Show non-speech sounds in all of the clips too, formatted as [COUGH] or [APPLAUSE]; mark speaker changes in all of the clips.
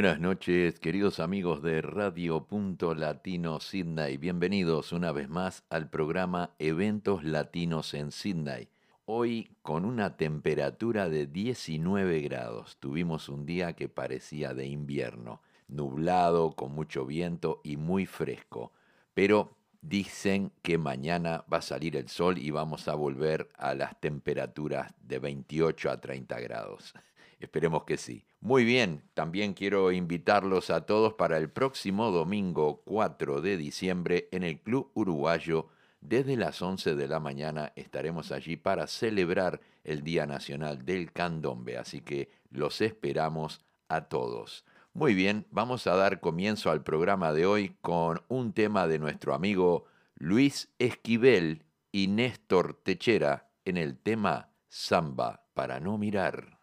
Speaker 1: Buenas noches, queridos amigos de Radio Punto Latino Sydney. Bienvenidos una vez más al programa Eventos Latinos en Sydney. Hoy con una temperatura de 19 grados. Tuvimos un día que parecía de invierno, nublado, con mucho viento y muy fresco. Pero dicen que mañana va a salir el sol y vamos a volver a las temperaturas de 28 a 30 grados. [LAUGHS] Esperemos que sí. Muy bien, también quiero invitarlos a todos para el próximo domingo 4 de diciembre en el Club Uruguayo. Desde las 11 de la mañana estaremos allí para celebrar el Día Nacional del Candombe, así que los esperamos a todos. Muy bien, vamos a dar comienzo al programa de hoy con un tema de nuestro amigo Luis Esquivel y Néstor Techera en el tema Samba para no mirar.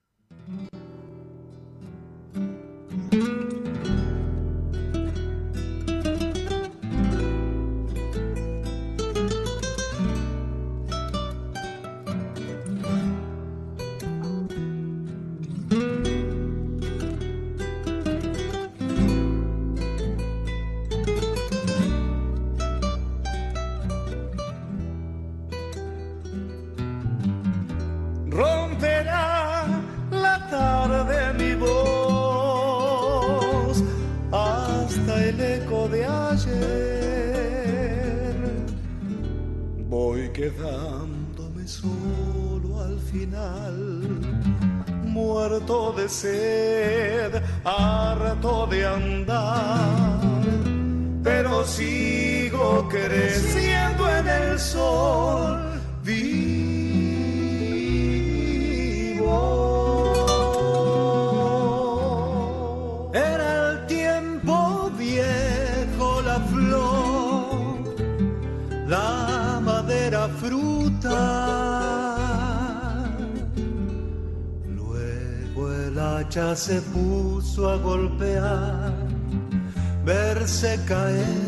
Speaker 2: Se puso a golpear, verse caer,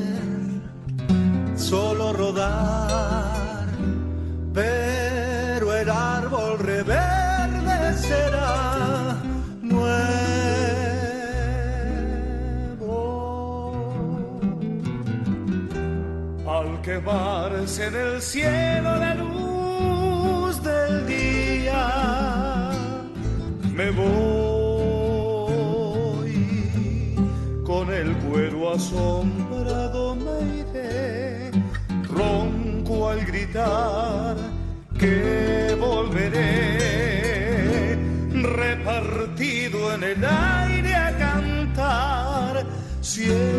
Speaker 2: Siempre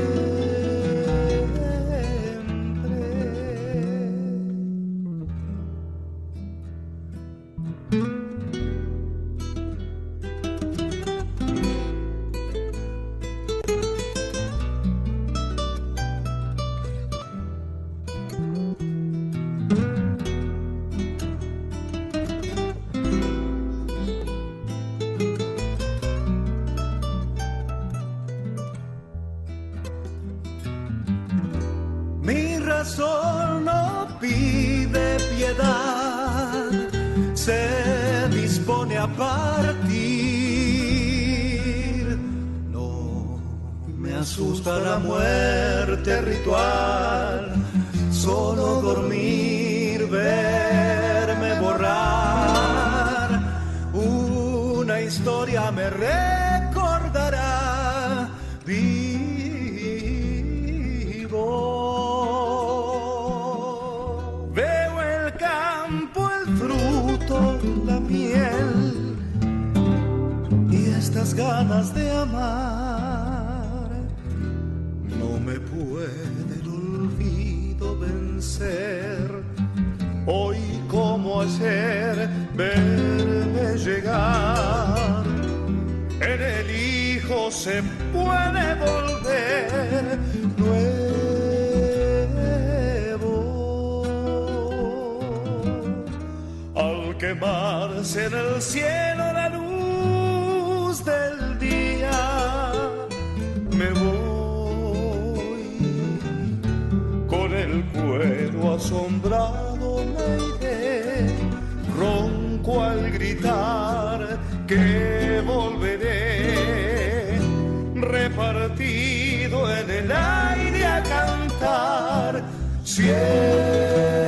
Speaker 2: repartido en el aire a cantar siempre.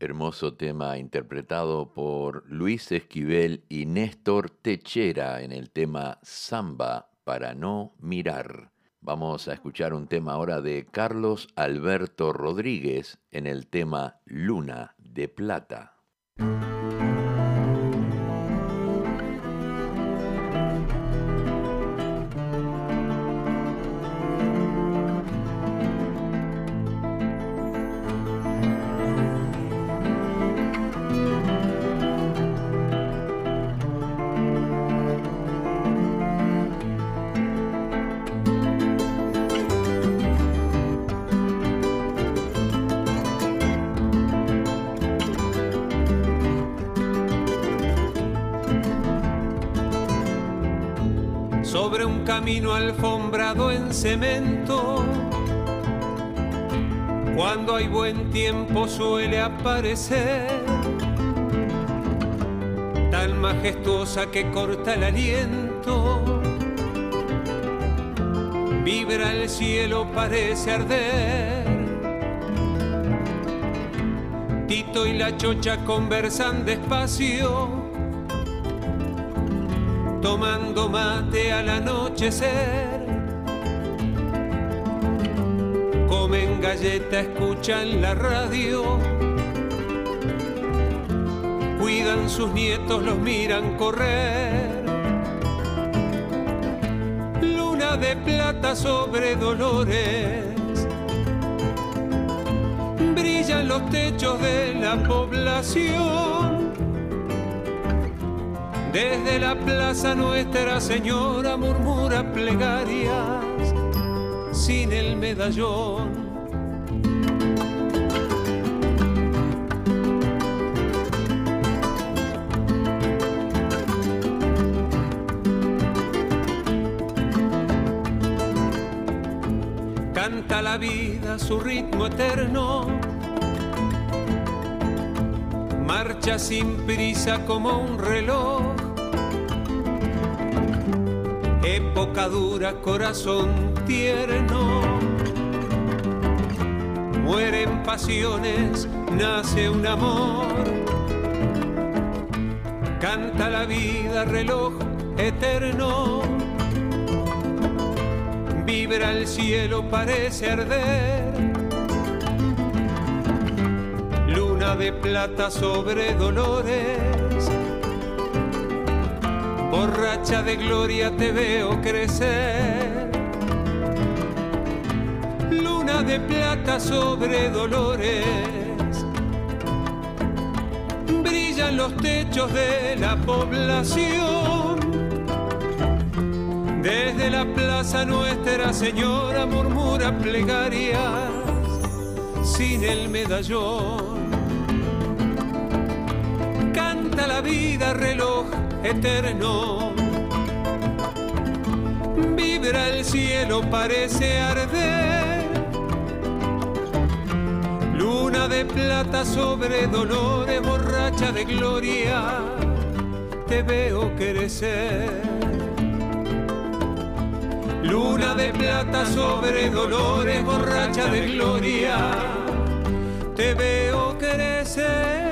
Speaker 1: Hermoso tema interpretado por Luis Esquivel y Néstor Techera en el tema Samba para no mirar. Vamos a escuchar un tema ahora de Carlos Alberto Rodríguez en el tema Luna de Plata.
Speaker 3: Cemento. Cuando hay buen tiempo suele aparecer, tan majestuosa que corta el aliento. Vibra el cielo, parece arder. Tito y la chocha conversan despacio tomando mate al anochecer. Galleta, escuchan la radio. Cuidan sus nietos, los miran correr. Luna de plata sobre dolores. Brillan los techos de la población desde la plaza Nuestra Señora murmura plegarias sin el medallón. Canta la vida su ritmo eterno marcha sin prisa como un reloj época dura, corazón tierno. Mueren pasiones, nace un amor. Canta la vida, reloj eterno. Vibra el cielo, parece arder. Luna de plata sobre dolores borracha de gloria te veo crecer. Luna de plata sobre dolores, brillan los techos de la población. Desde la plaza Nuestra Señora murmura plegarias sin el medallón. Canta la vida reloj eterno. Vibra el cielo, parece arder. Luna de plata sobre dolores, borracha de gloria, te veo crecer. De plata sobre dolores, borracha de gloria, te veo crecer.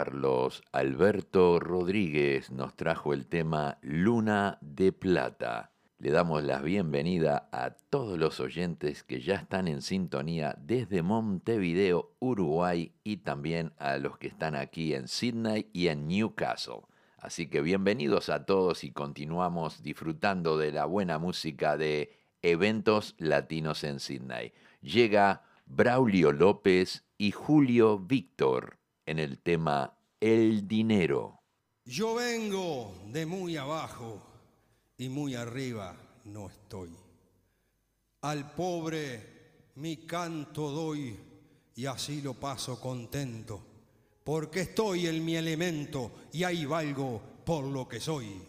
Speaker 1: Carlos Alberto Rodríguez nos trajo el tema Luna de Plata. Le damos la bienvenida a todos los oyentes que ya están en sintonía desde Montevideo, Uruguay y también a los que están aquí en Sydney y en Newcastle. Así que bienvenidos a todos y continuamos disfrutando de la buena música de eventos latinos en Sydney. Llega Braulio López y Julio Víctor en el tema El dinero.
Speaker 4: Yo vengo de muy abajo y muy arriba no estoy. Al pobre mi canto doy y así lo paso contento, porque estoy en mi elemento y ahí valgo por lo que soy.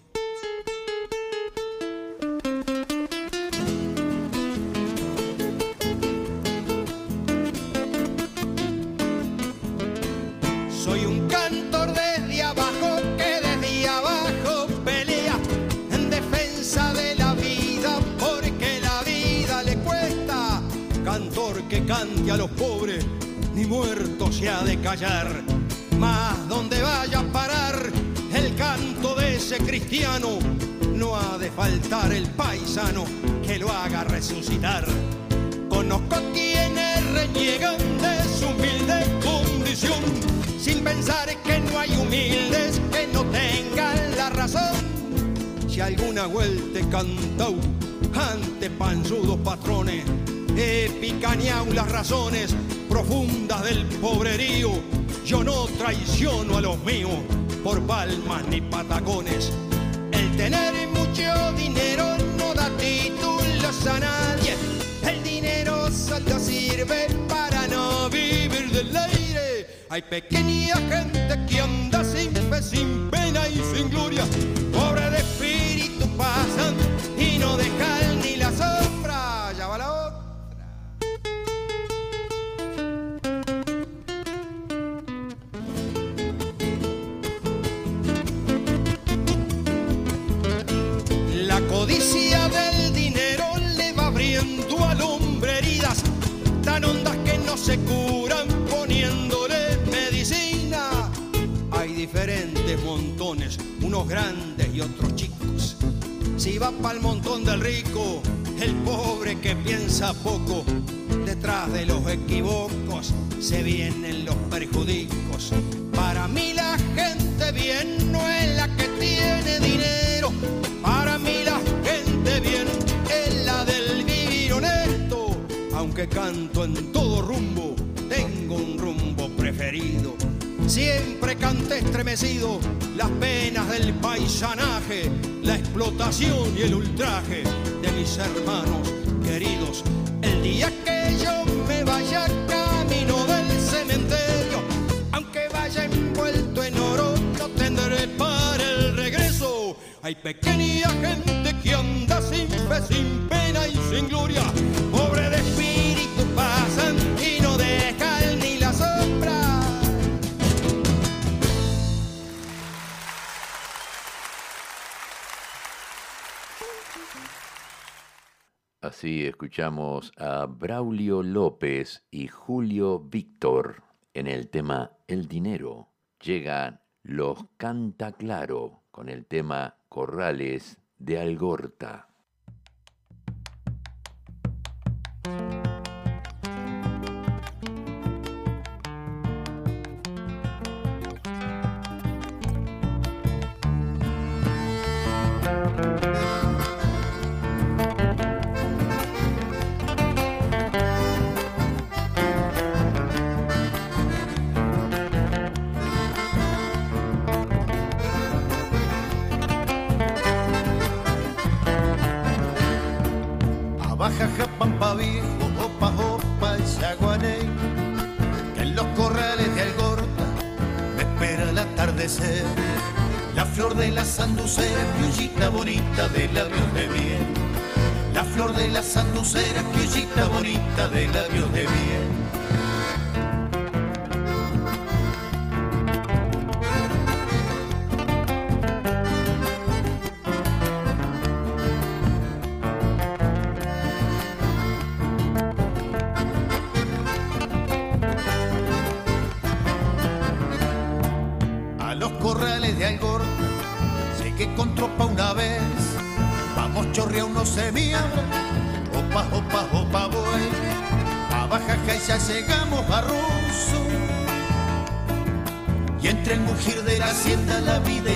Speaker 5: Que
Speaker 4: a los pobres, ni muerto se ha de callar.
Speaker 5: Más donde vaya a parar el canto de ese cristiano,
Speaker 4: No ha de faltar el paisano que lo haga resucitar.
Speaker 5: conozco quienes reniegan de su humilde condición, sin pensar que no hay humildes que no tengan la razón.
Speaker 4: Si alguna vuelta he cantau ante panzudos patrones, he picaneado las razones profundas del pobrerío. Yo no traiciono a los míos por palmas ni patacones.
Speaker 5: El tener mucho dinero no da títulos a nadie. El dinero solo sirve para no vivir del aire.
Speaker 4: Hay pequeña gente que anda sin fe, sin pena y sin gloria.
Speaker 5: Pobre de espíritu pasan y no dejan
Speaker 4: montones, unos grandes y otros chicos.
Speaker 5: Si va pa'l montón del rico,
Speaker 4: El pobre que piensa poco, detrás de los equivocos se vienen los perjudicos.
Speaker 5: para mí la gente bien no es la que tiene dinero. Para mí la gente bien es la del vivir honesto.
Speaker 4: Aunque canto en todo rumbo, tengo un rumbo preferido.
Speaker 5: Siempre canté estremecido
Speaker 4: Las penas del paisanaje, la explotación y el ultraje de mis hermanos queridos.
Speaker 5: el día que yo me vaya camino del cementerio. Aunque vaya envuelto en oro, no tendré para el regreso.
Speaker 4: Hay pequeña gente que anda sin fe, sin pena y sin gloria.
Speaker 1: Así escuchamos a Braulio López y Julio Víctor en el tema El dinero. Llegan los Canta Claro con el tema Corrales de Algorta.
Speaker 6: Flor de la sanducera, piullita bonita de labios de bien. La flor de la sanducera, piullita bonita de labios de bien.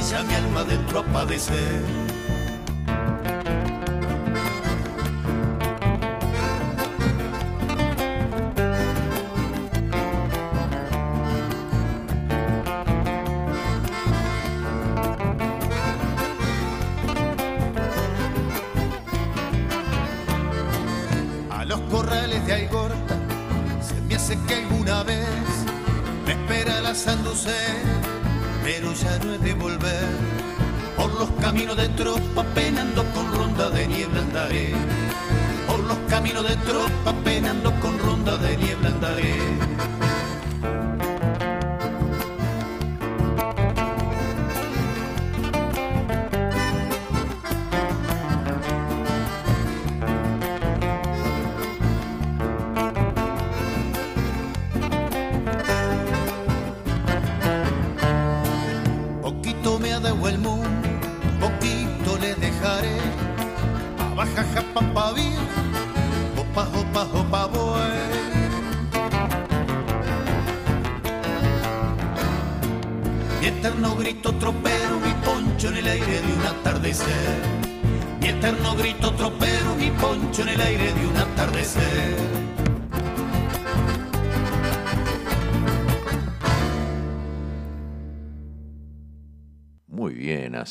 Speaker 6: orilla mi alma dentro a padecer. A los corrales de Algorta se me hace que alguna vez me espera la sanducera pero ya no he de volver. Por los caminos de tropa penando con ronda de niebla andaré. Por los caminos de tropa penando con ronda de niebla andaré.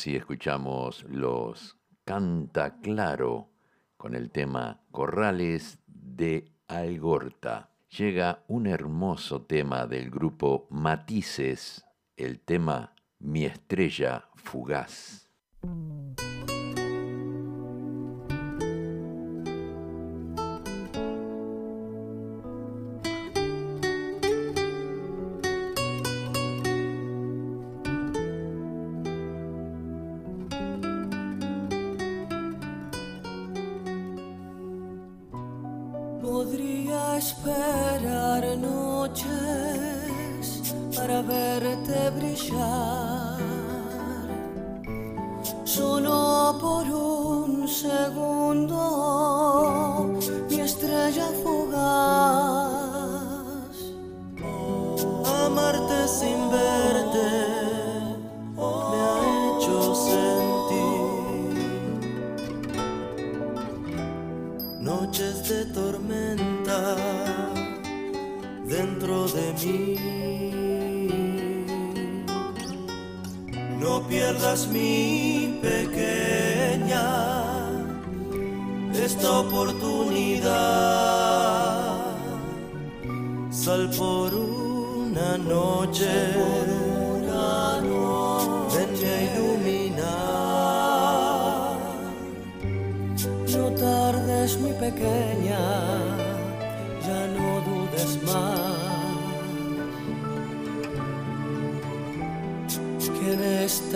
Speaker 1: Así escuchamos los Canta Claro con el tema Corrales de Algorta. Llega un hermoso tema del grupo Matices, el tema Mi estrella fugaz.
Speaker 7: Podría
Speaker 2: esperar noches para verte brillar. Solo por mi pequeña esta oportunidad. Sal por una noche, por una a iluminar. No tardes, mi pequeña.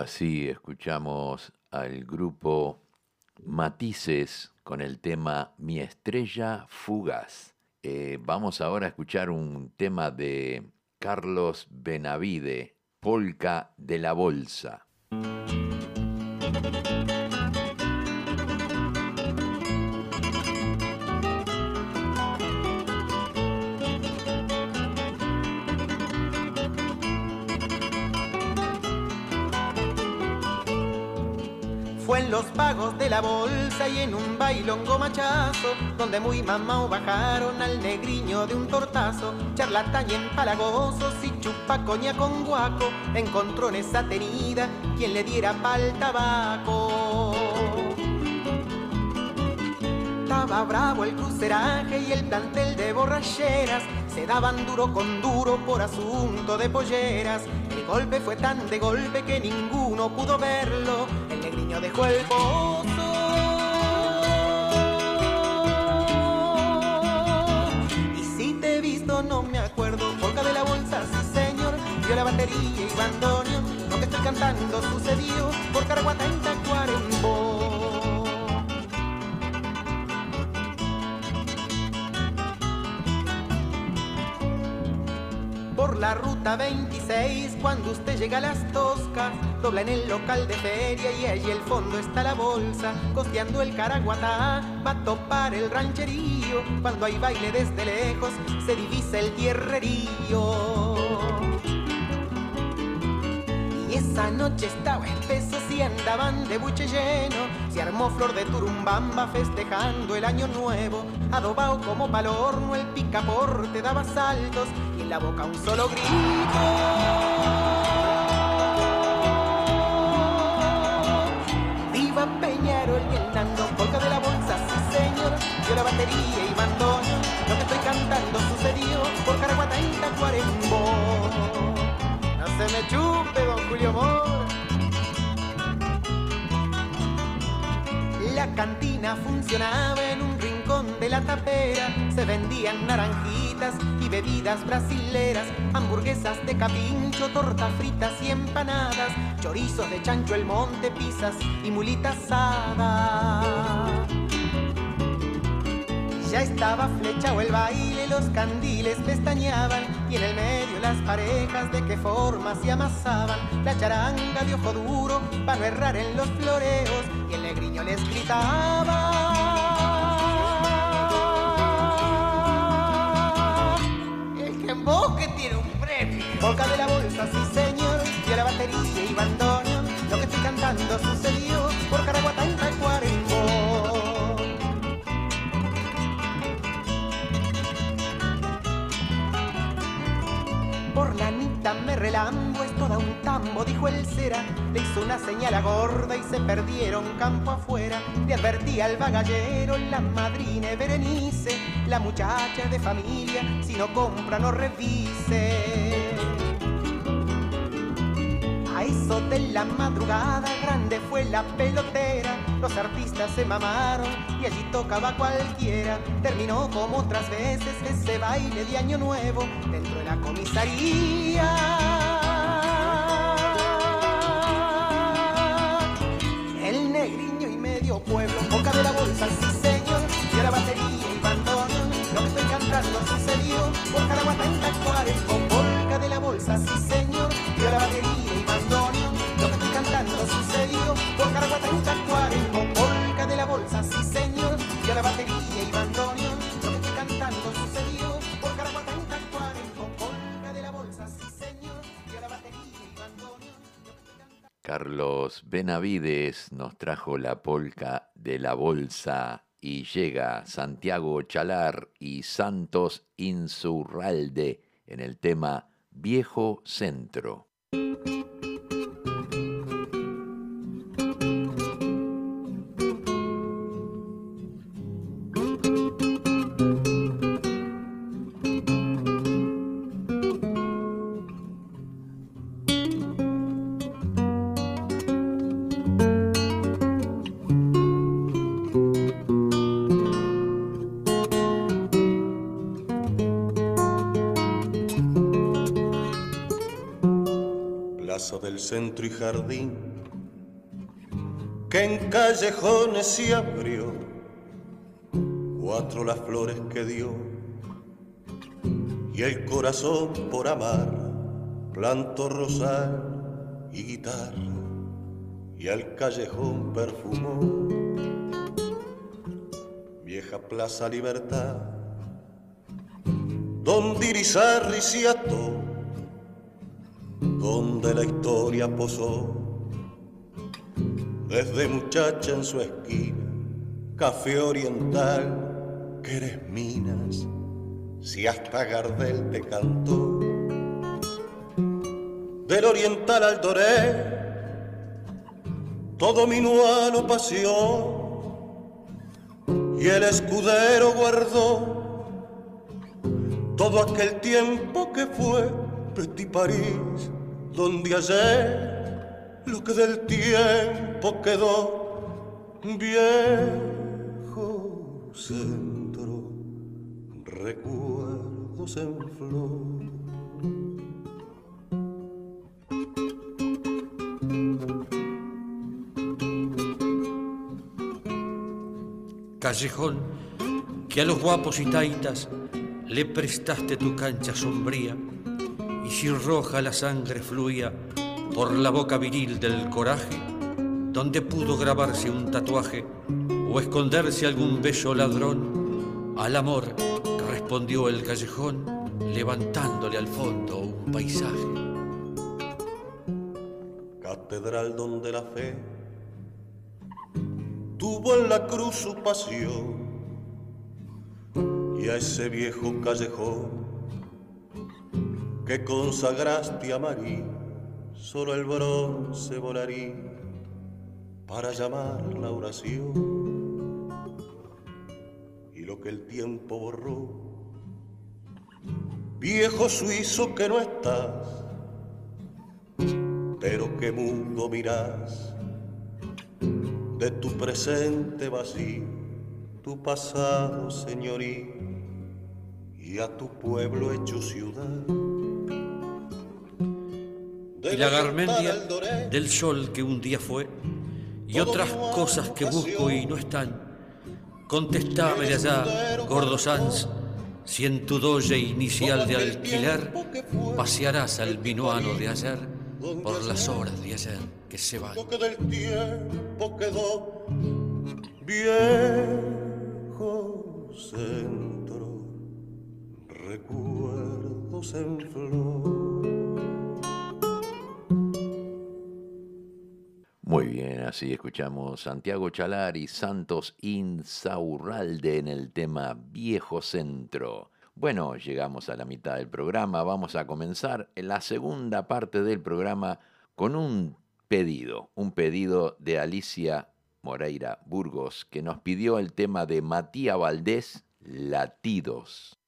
Speaker 1: Así escuchamos al grupo Matices con el tema Mi estrella fugaz. Eh, vamos ahora a escuchar un tema de Carlos Benavide, Polka de la Bolsa.
Speaker 8: Los pagos de la bolsa y en un bailongo machazo, donde muy mamao bajaron al negriño de un tortazo, charlatán y empalagoso, si chupa coña con guaco, encontró en esa tenida quien le diera pa'l tabaco. Estaba bravo el cruceraje y el plantel de borracheras. Se daban duro con duro por asunto de polleras. Golpe fue tan de golpe que ninguno pudo verlo. El negriño dejó el pozo. Y si te he visto no me acuerdo. Polka de la bolsa, sí señor. Dio la batería y bandoneón. Lo que estoy cantando sucedió por Caraguatá en Tacuarembó. La ruta 26 cuando usted llega a las Toscas dobla en el local de feria y allí el fondo está la bolsa costeando el Caraguatá va a topar el rancherío cuando hay baile desde lejos se divisa el tierrerío. Y esa noche estaba espeso andaban de buche lleno se armó flor de turumbamba festejando el año nuevo adobado como pa'l horno el picaporte daba saltos y en la boca un solo grito Viva Peñarol y el Nando, polka de la bolsa, sí señor, dio la batería y bandoneón, lo que estoy cantando sucedió por Caraguatá en Tacuarembó. No se me chupe, don Julio Mora. La cantina funcionaba en un rincón de la tapera. Se vendían naranjitas y bebidas brasileras, hamburguesas de capincho, tortas fritas y empanadas, chorizos de chancho el monte, pizzas y mulita asada. Ya estaba flechado el baile, los candiles pestañeaban y en el medio las parejas de qué forma se amasaban. La charanga de ojo duro para no errar en los floreos y el negriño les gritaba. El que emboque tiene un premio. Boca de la bolsa, sí señor, y a la batería y bandoneón. Lo que estoy cantando sucedió por Caraguatá relambo, es toda un tambo, dijo el cera. Le hizo una señal a gorda y se perdieron campo afuera. Le advertía al bagallero, la madrina Berenice, la muchacha de familia, si no compra no revise. A eso de la madrugada grande fue la pelotera. Los artistas se mamaron y allí tocaba cualquiera. Terminó como otras veces ese baile de Año Nuevo dentro de la comisaría.
Speaker 1: Benavides nos trajo la polca de la bolsa y llega Santiago Chalar y Santos Insurralde en el tema Viejo Centro.
Speaker 9: Jardín, que en callejones se abrió, cuatro las flores que dio, y el corazón por amar, plantó rosal y guitarra, y al callejón perfumó, vieja plaza libertad, donde Irizarri se ató donde la historia posó. Desde muchacha en su esquina, café oriental, que eres minas, si hasta Gardel te cantó. Del oriental al doré, todo minuano pasión, y el escudero guardó todo aquel tiempo que fue Petit París donde ayer lo que del tiempo quedó viejo centro, recuerdos en flor.
Speaker 10: Callejón, que a los guapos y taitas le prestaste tu cancha sombría si roja la sangre fluía por la boca viril del coraje, donde pudo grabarse un tatuaje o esconderse algún beso ladrón, al amor respondió el callejón levantándole al fondo un paisaje.
Speaker 9: Catedral donde la fe tuvo en la cruz su pasión y a ese viejo callejón que consagraste a María, solo el bronce volaría para llamar la oración. Y lo que el tiempo borró, viejo suizo que no estás, pero que mundo mirás de tu presente vacío, tu pasado señoría y a tu pueblo hecho ciudad
Speaker 10: y la garmendia del sol que un día fue y otras cosas que busco y no están. Contestame de allá, gordo Sanz, si en tu doye inicial de alquiler pasearás al minuano de ayer por las horas de ayer que se van.
Speaker 9: del tiempo quedó viejo centro, recuerdos en flor.
Speaker 1: Muy bien, así escuchamos Santiago Chalar y Santos Insaurralde en el tema Viejo Centro. Bueno, llegamos a la mitad del programa, vamos a comenzar la segunda parte del programa con un pedido, un pedido de Alicia Moreira Burgos, que nos pidió el tema de Matías Valdés, Latidos.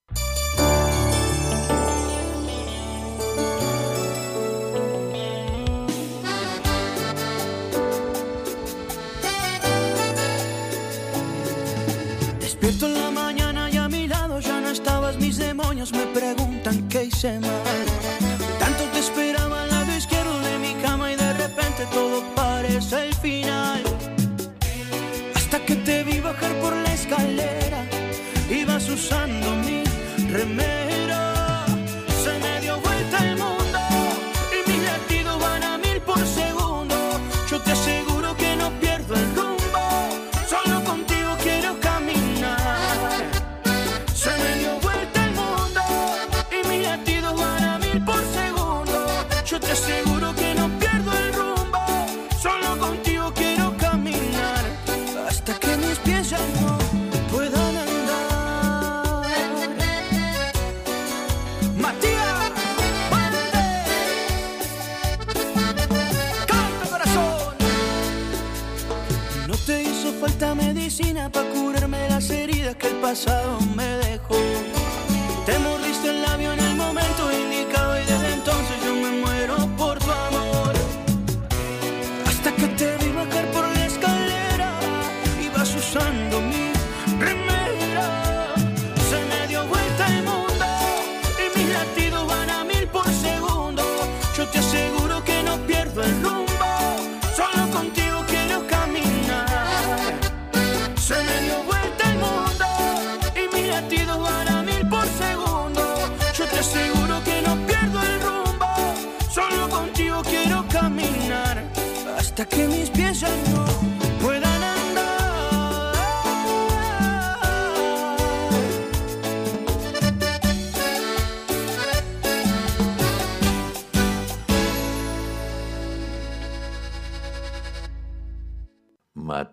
Speaker 11: Me preguntan qué hice mal. Tanto te esperaba al lado izquierdo de mi cama y de repente todo parece el final. Hasta que te vi bajar por la escalera, ibas usando mi remera. Pasado me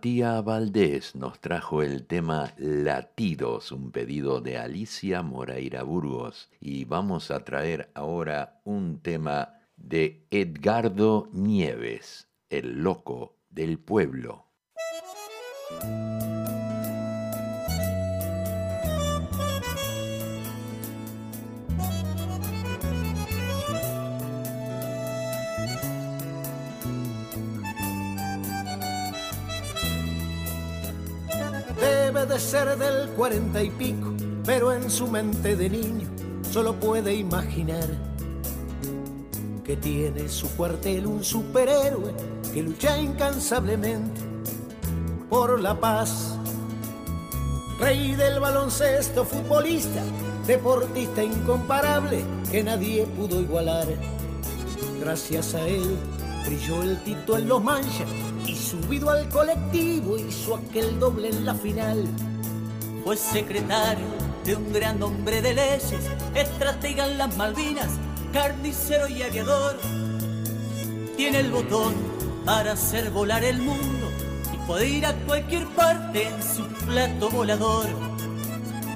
Speaker 1: Matías Valdés nos trajo el tema Latidos, un pedido de Alicia Moreira Burgos. Y vamos a traer ahora un tema de Edgardo Nieves, el loco del pueblo.
Speaker 12: De ser del cuarenta y pico, pero en su mente de niño solo puede imaginar que tiene su cuartel un superhéroe que lucha incansablemente por la paz. Rey del baloncesto, futbolista, deportista incomparable que nadie pudo igualar. Gracias a él brilló el Tito en los manchas y subido al colectivo hizo aquel doble en la final.
Speaker 13: Fue secretario de un gran hombre de leyes, estratega en las Malvinas, carnicero y aviador. Tiene el botón para hacer volar el mundo y puede ir a cualquier parte en su plato volador.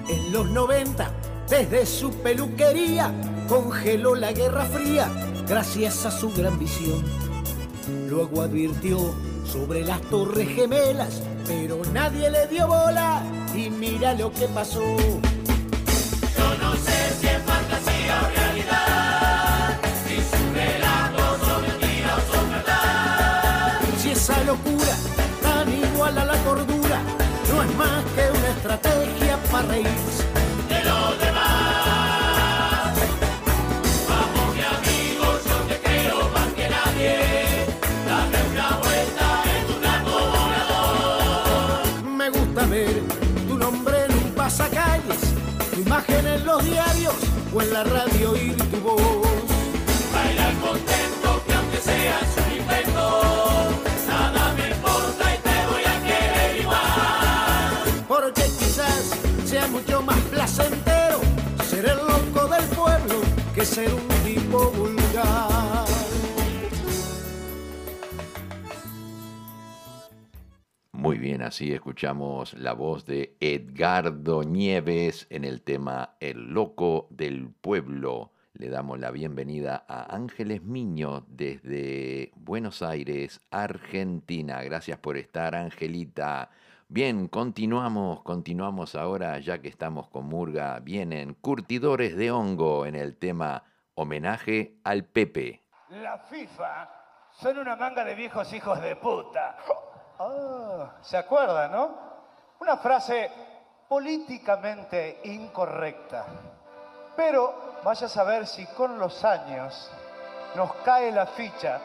Speaker 12: En los 90, desde su peluquería, congeló la Guerra Fría gracias a su gran visión. Luego advirtió sobre las torres gemelas, pero nadie le dio bola y mira lo que pasó.
Speaker 14: Yo no sé si es fantasía o realidad, si sus relatos son mentiras o son verdad.
Speaker 12: Si esa locura tan igual a la cordura no es más que una estrategia para reírse. Mucho más placentero ser el loco del pueblo que ser un tipo vulgar.
Speaker 1: Muy bien, así escuchamos la voz de Edgardo Nieves en el tema El Loco del Pueblo. Le damos la bienvenida a Ángeles Miño desde Buenos Aires, Argentina. Gracias por estar, Angelita. Bien, continuamos, continuamos ahora, ya que estamos con Murga. Vienen curtidores de hongo en el tema Homenaje al Pepe.
Speaker 15: La FIFA son una manga de viejos hijos de puta. Ah, ¿Se acuerdan, no? Una frase políticamente incorrecta. Pero vaya a saber si con los años nos cae la ficha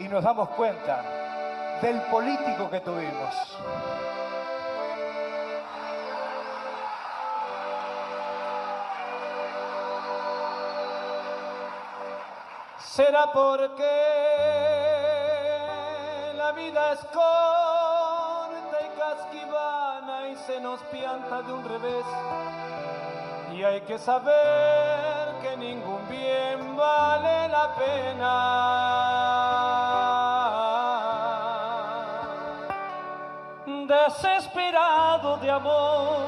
Speaker 15: y nos damos cuenta del político que tuvimos. Será porque la vida es corta y casquivana y se nos pianta de un revés. Y hay que saber que ningún bien vale la pena. Desesperado de amor,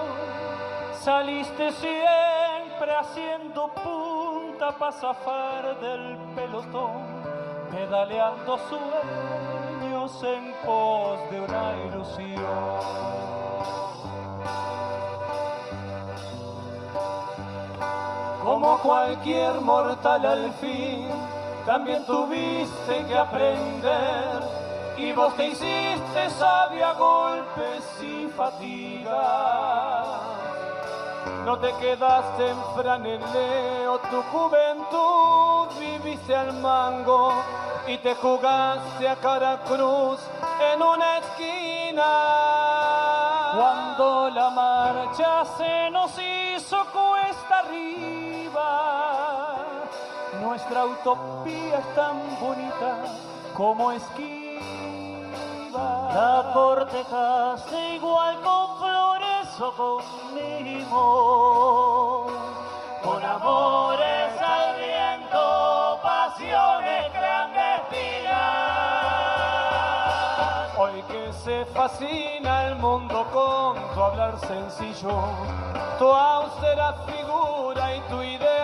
Speaker 15: saliste siempre haciendo punta para zafar del pelotón, pedaleando sueños en pos de una ilusión. Como cualquier mortal al fin, también tuviste que aprender y vos te hiciste sabia golpes y fatigas. No te quedaste en franeleo, tu juventud viviste al mango y te jugaste a cara cruz en una esquina. Cuando la marcha se nos hizo cuesta arriba, nuestra utopía es tan bonita como esquiva.
Speaker 16: La cortejaste igual con flores o conmigo, con amores al viento, pasiones clandestinas.
Speaker 15: Hoy que se fascina el mundo con tu hablar sencillo, tu austera figura y tu ideal.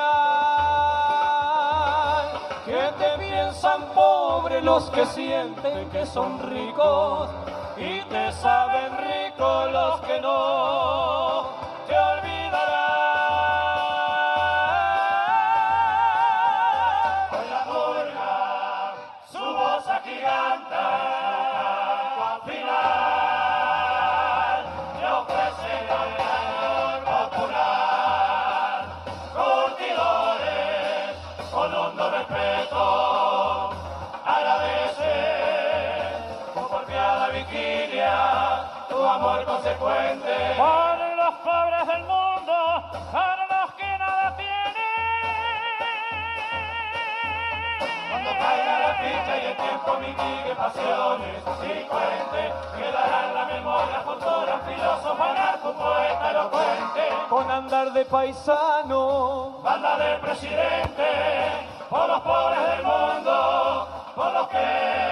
Speaker 15: Que te piensan pobre los que sienten que son ricos y te saben ricos los que no
Speaker 17: mitigue pasiones y cuente, quedará en la memoria futura filósofo, anarco, poeta elocuente.
Speaker 15: Con andar de paisano,
Speaker 17: Banda de presidente, por los pobres del mundo, por los que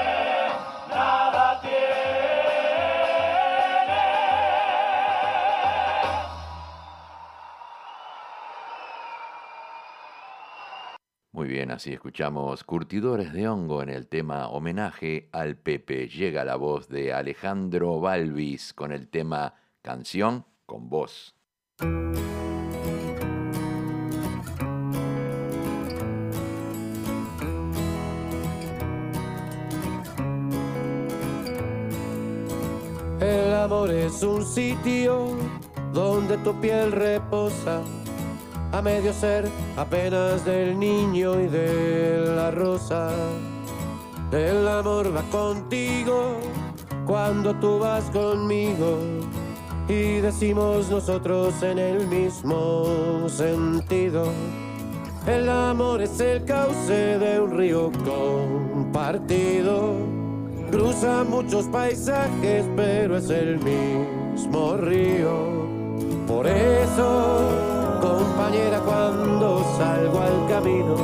Speaker 1: bien, así escuchamos Curtidores de Hongo en el tema Homenaje al Pepe. Llega la voz de Alejandro Balvis con el tema Canción con voz.
Speaker 18: El amor es un sitio donde tu piel reposa, a medio ser apenas del niño y de la rosa. El amor va contigo cuando tú vas conmigo y decimos nosotros en el mismo sentido. El amor es el cauce de un río compartido. Cruza muchos paisajes, pero es el mismo río. Por eso, compañera, cuando salgo al camino,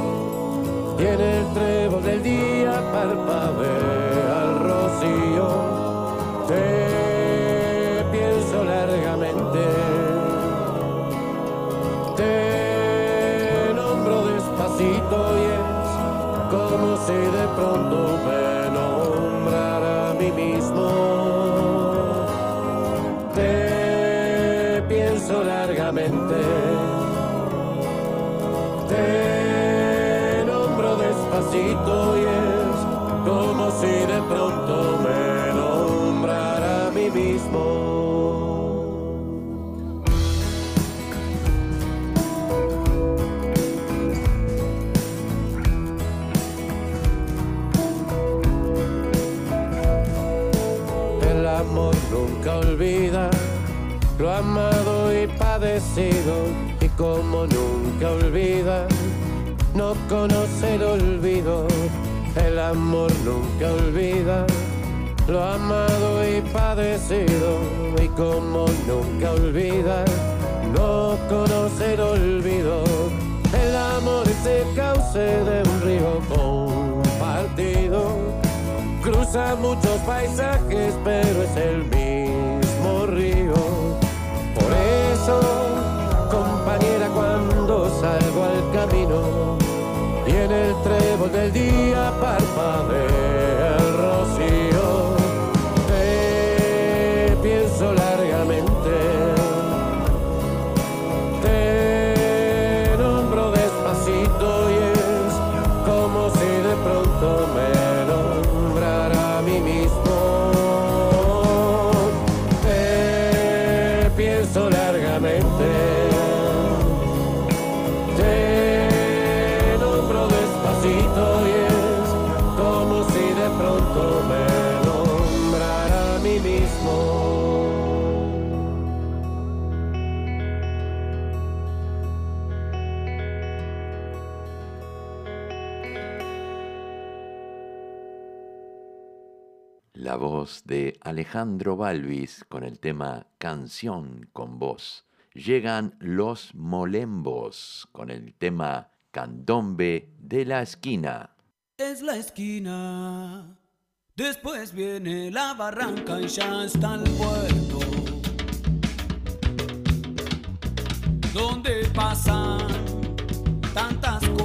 Speaker 18: y en el trébol del día parpadea el rocío, te pienso largamente. Te nombro despacito y es como si de pronto me y como nunca olvida no conoce el olvido. El amor nunca olvida lo amado y padecido y como nunca olvida no conoce el olvido. El amor es el cauce de un río compartido Cruza muchos paisajes, pero es el mismo salgo al camino y en el trébol del día parpadea
Speaker 1: Alejandro Balvis con el tema Canción con voz. Llegan los molembos con el tema Candombe de la esquina.
Speaker 19: Es la esquina. Después viene la barranca y ya está el puerto. Donde pasan tantas cosas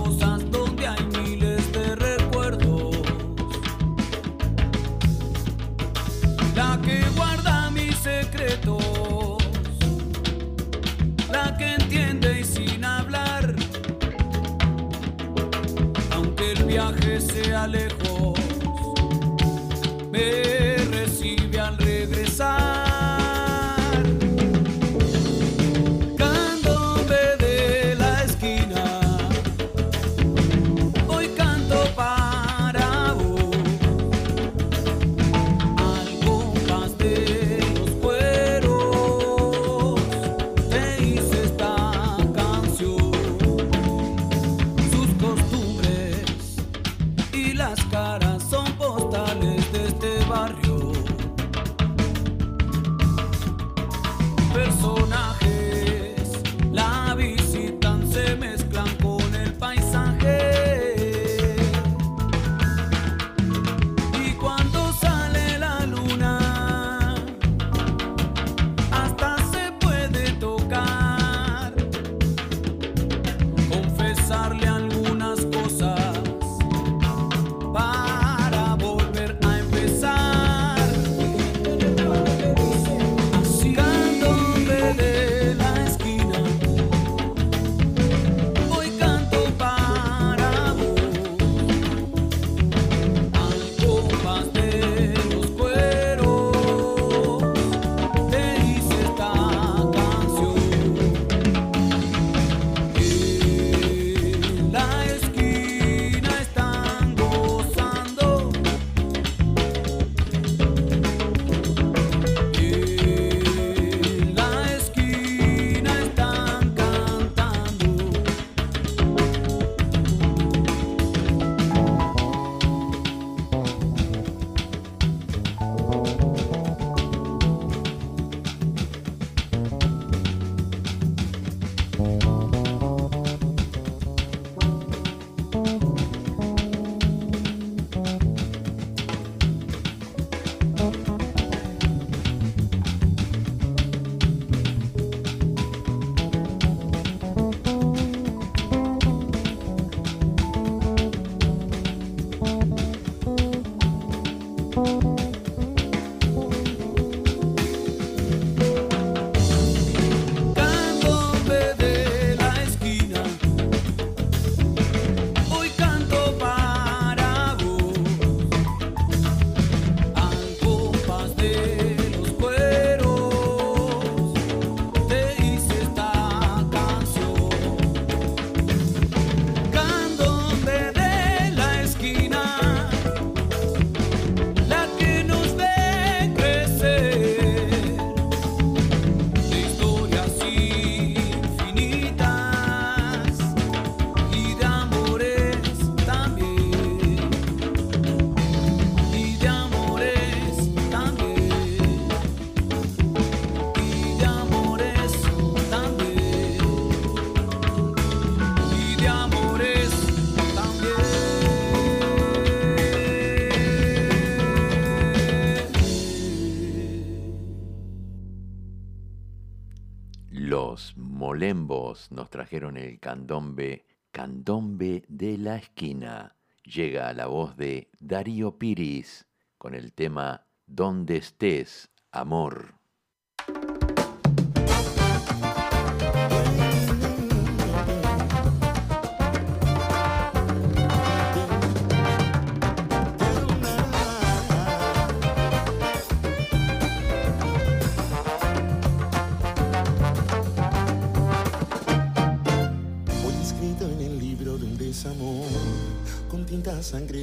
Speaker 19: el candombe, candombe de la esquina.
Speaker 1: Llega a la voz de Darío Piris con el tema Donde estés, amor.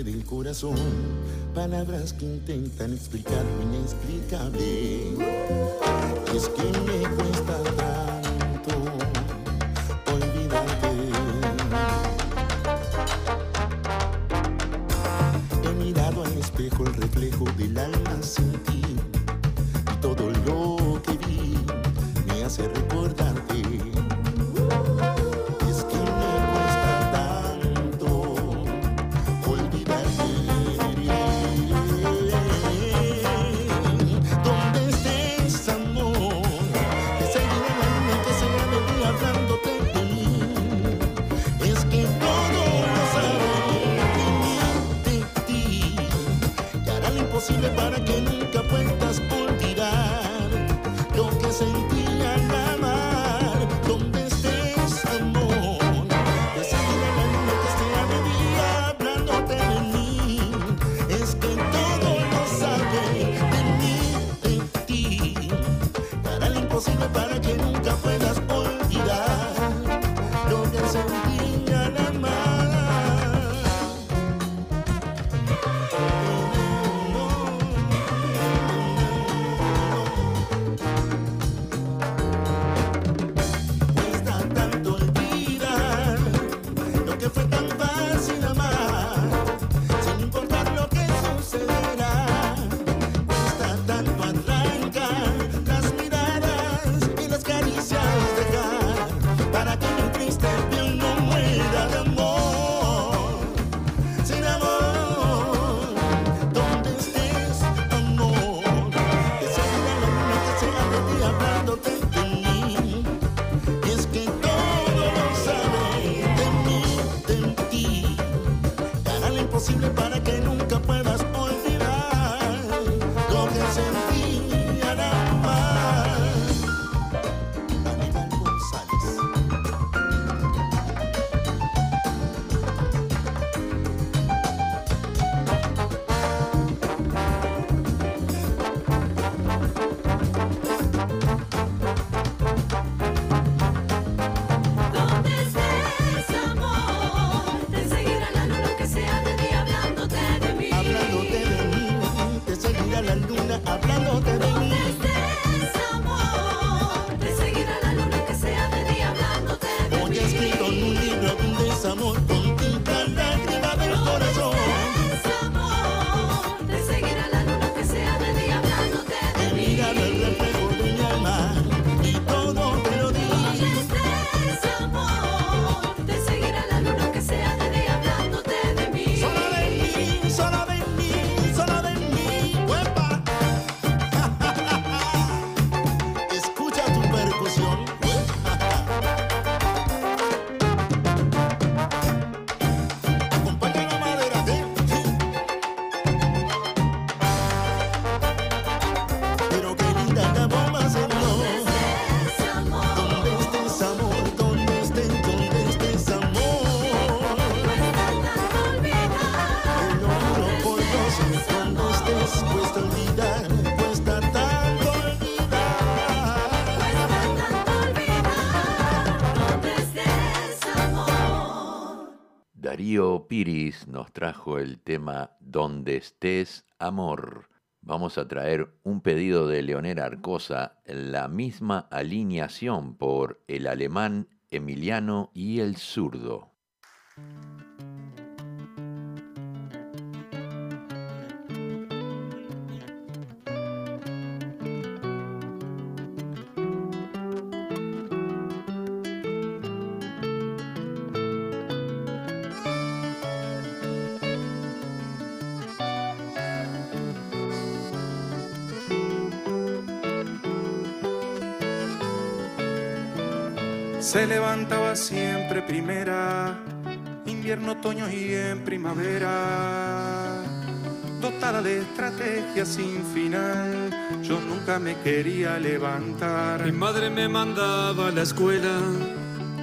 Speaker 20: del corazón, palabras que intentan explicar lo inexplicable. Es que me cuesta tanto olvidarte. He mirado al espejo el reflejo del alma sin ti. el
Speaker 1: tema Donde estés, amor. Vamos a traer un pedido de Leonel Arcosa, la misma alineación por el alemán Emiliano y el zurdo.
Speaker 21: siempre primera, invierno, otoño y en primavera. Dotada de estrategia sin final, yo nunca me quería levantar.
Speaker 22: Mi madre me mandaba a la escuela,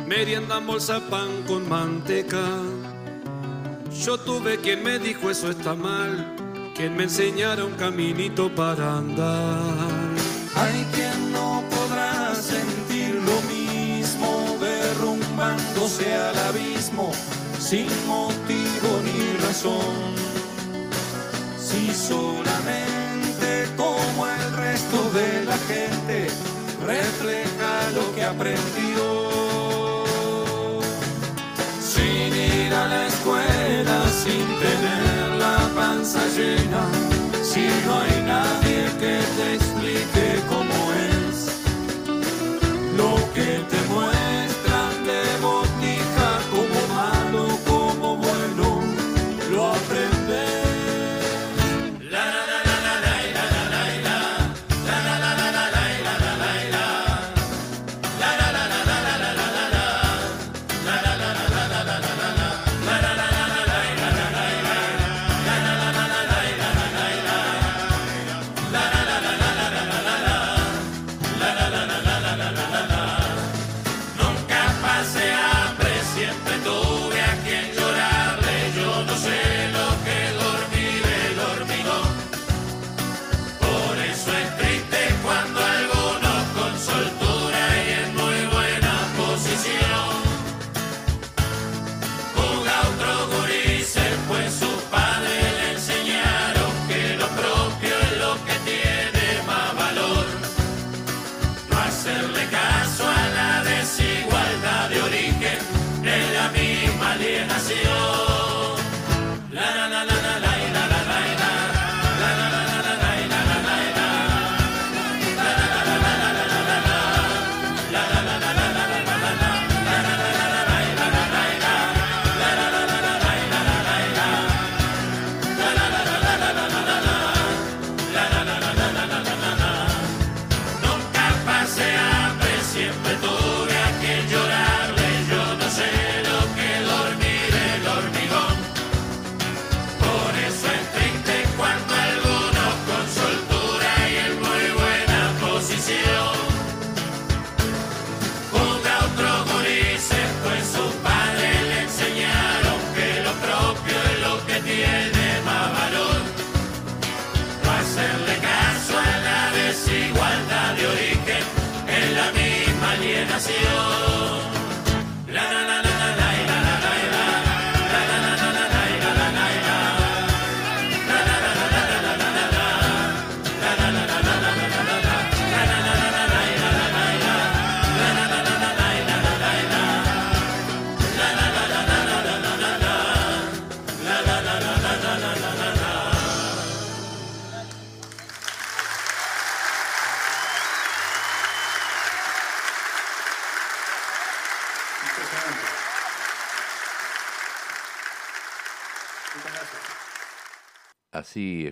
Speaker 22: merienda, bolsa, pan con manteca. Yo tuve quien me dijo eso está mal, quien me enseñara un caminito para andar.
Speaker 21: abismo sin motivo ni razón. Si solamente como el resto de la gente refleja lo que aprendió. Sin ir a la escuela, sin tener la panza llena, si no hay nadie que te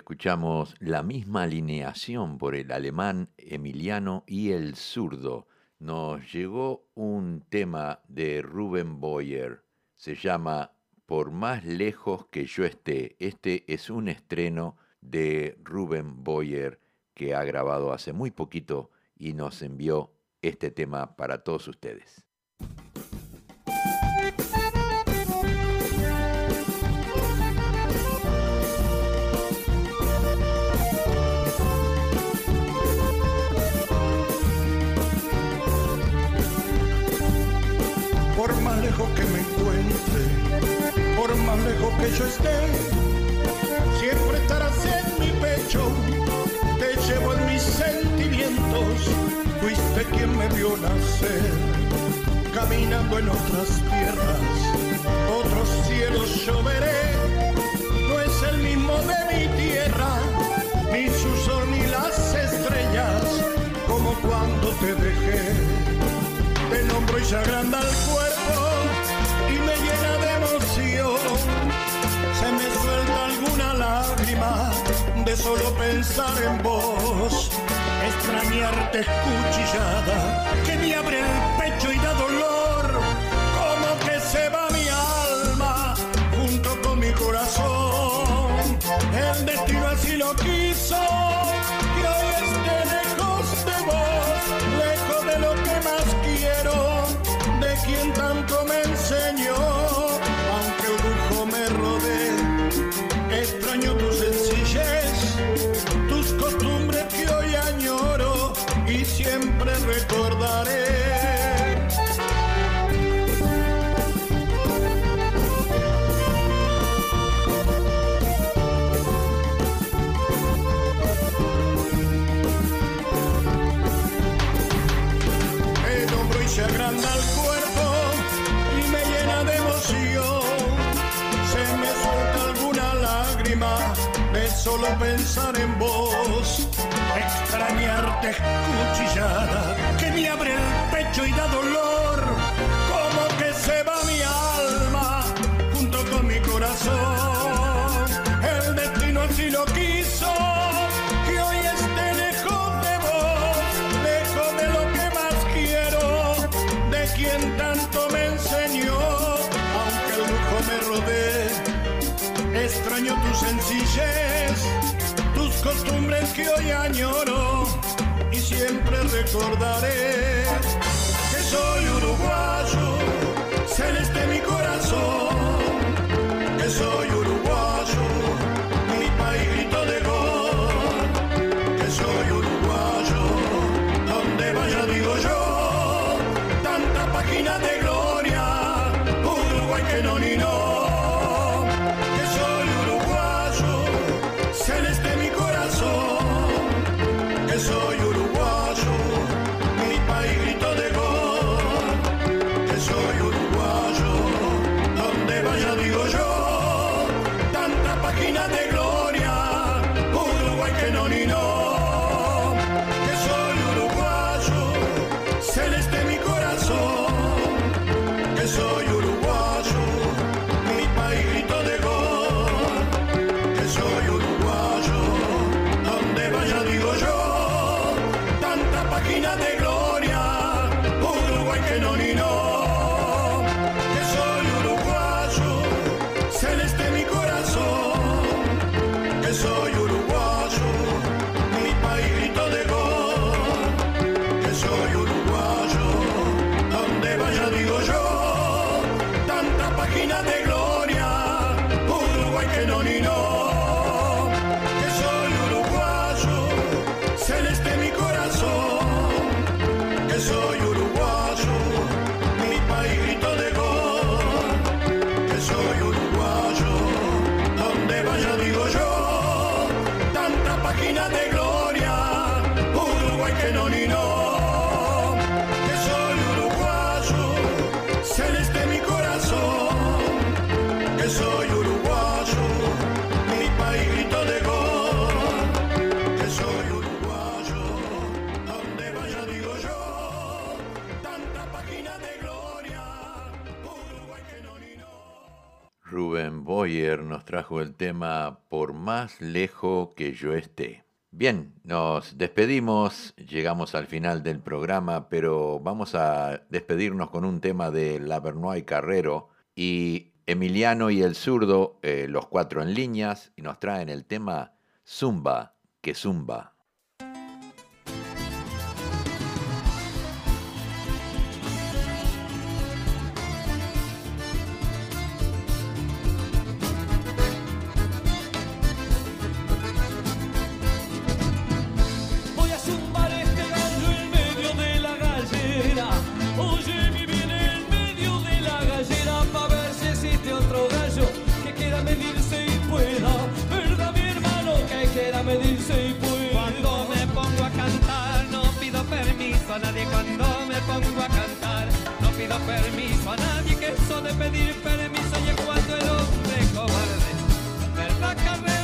Speaker 1: escuchamos la misma alineación por el alemán Emiliano y el zurdo. Nos llegó un tema de Ruben Boyer. Se llama Por más lejos que yo esté. Este es un estreno de Ruben Boyer que ha grabado hace muy poquito y nos envió este tema para todos ustedes.
Speaker 23: que me encuentre, por más lejos que yo esté, siempre estarás en mi pecho, te llevo en mis sentimientos, fuiste quien me vio nacer, caminando en otras tierras, otros cielos lloveré. no es el mismo de mi tierra, ni su sol ni las estrellas, como cuando te dejé, te nombro y se agranda el cuerpo. de solo pensar en vos. Extrañarte cuchillada pensar en vos, extrañarte cuchillada sencillez, tus costumbres que hoy añoro y siempre recordaré que soy uruguayo, celeste mi corazón, que soy uruguayo.
Speaker 1: el tema Por más lejos que yo esté. Bien, nos despedimos, llegamos al final del programa, pero vamos a despedirnos con un tema de Lavernois Carrero y Emiliano y el zurdo, eh, los cuatro en líneas, y nos traen el tema Zumba, que Zumba.
Speaker 3: la
Speaker 15: carrera.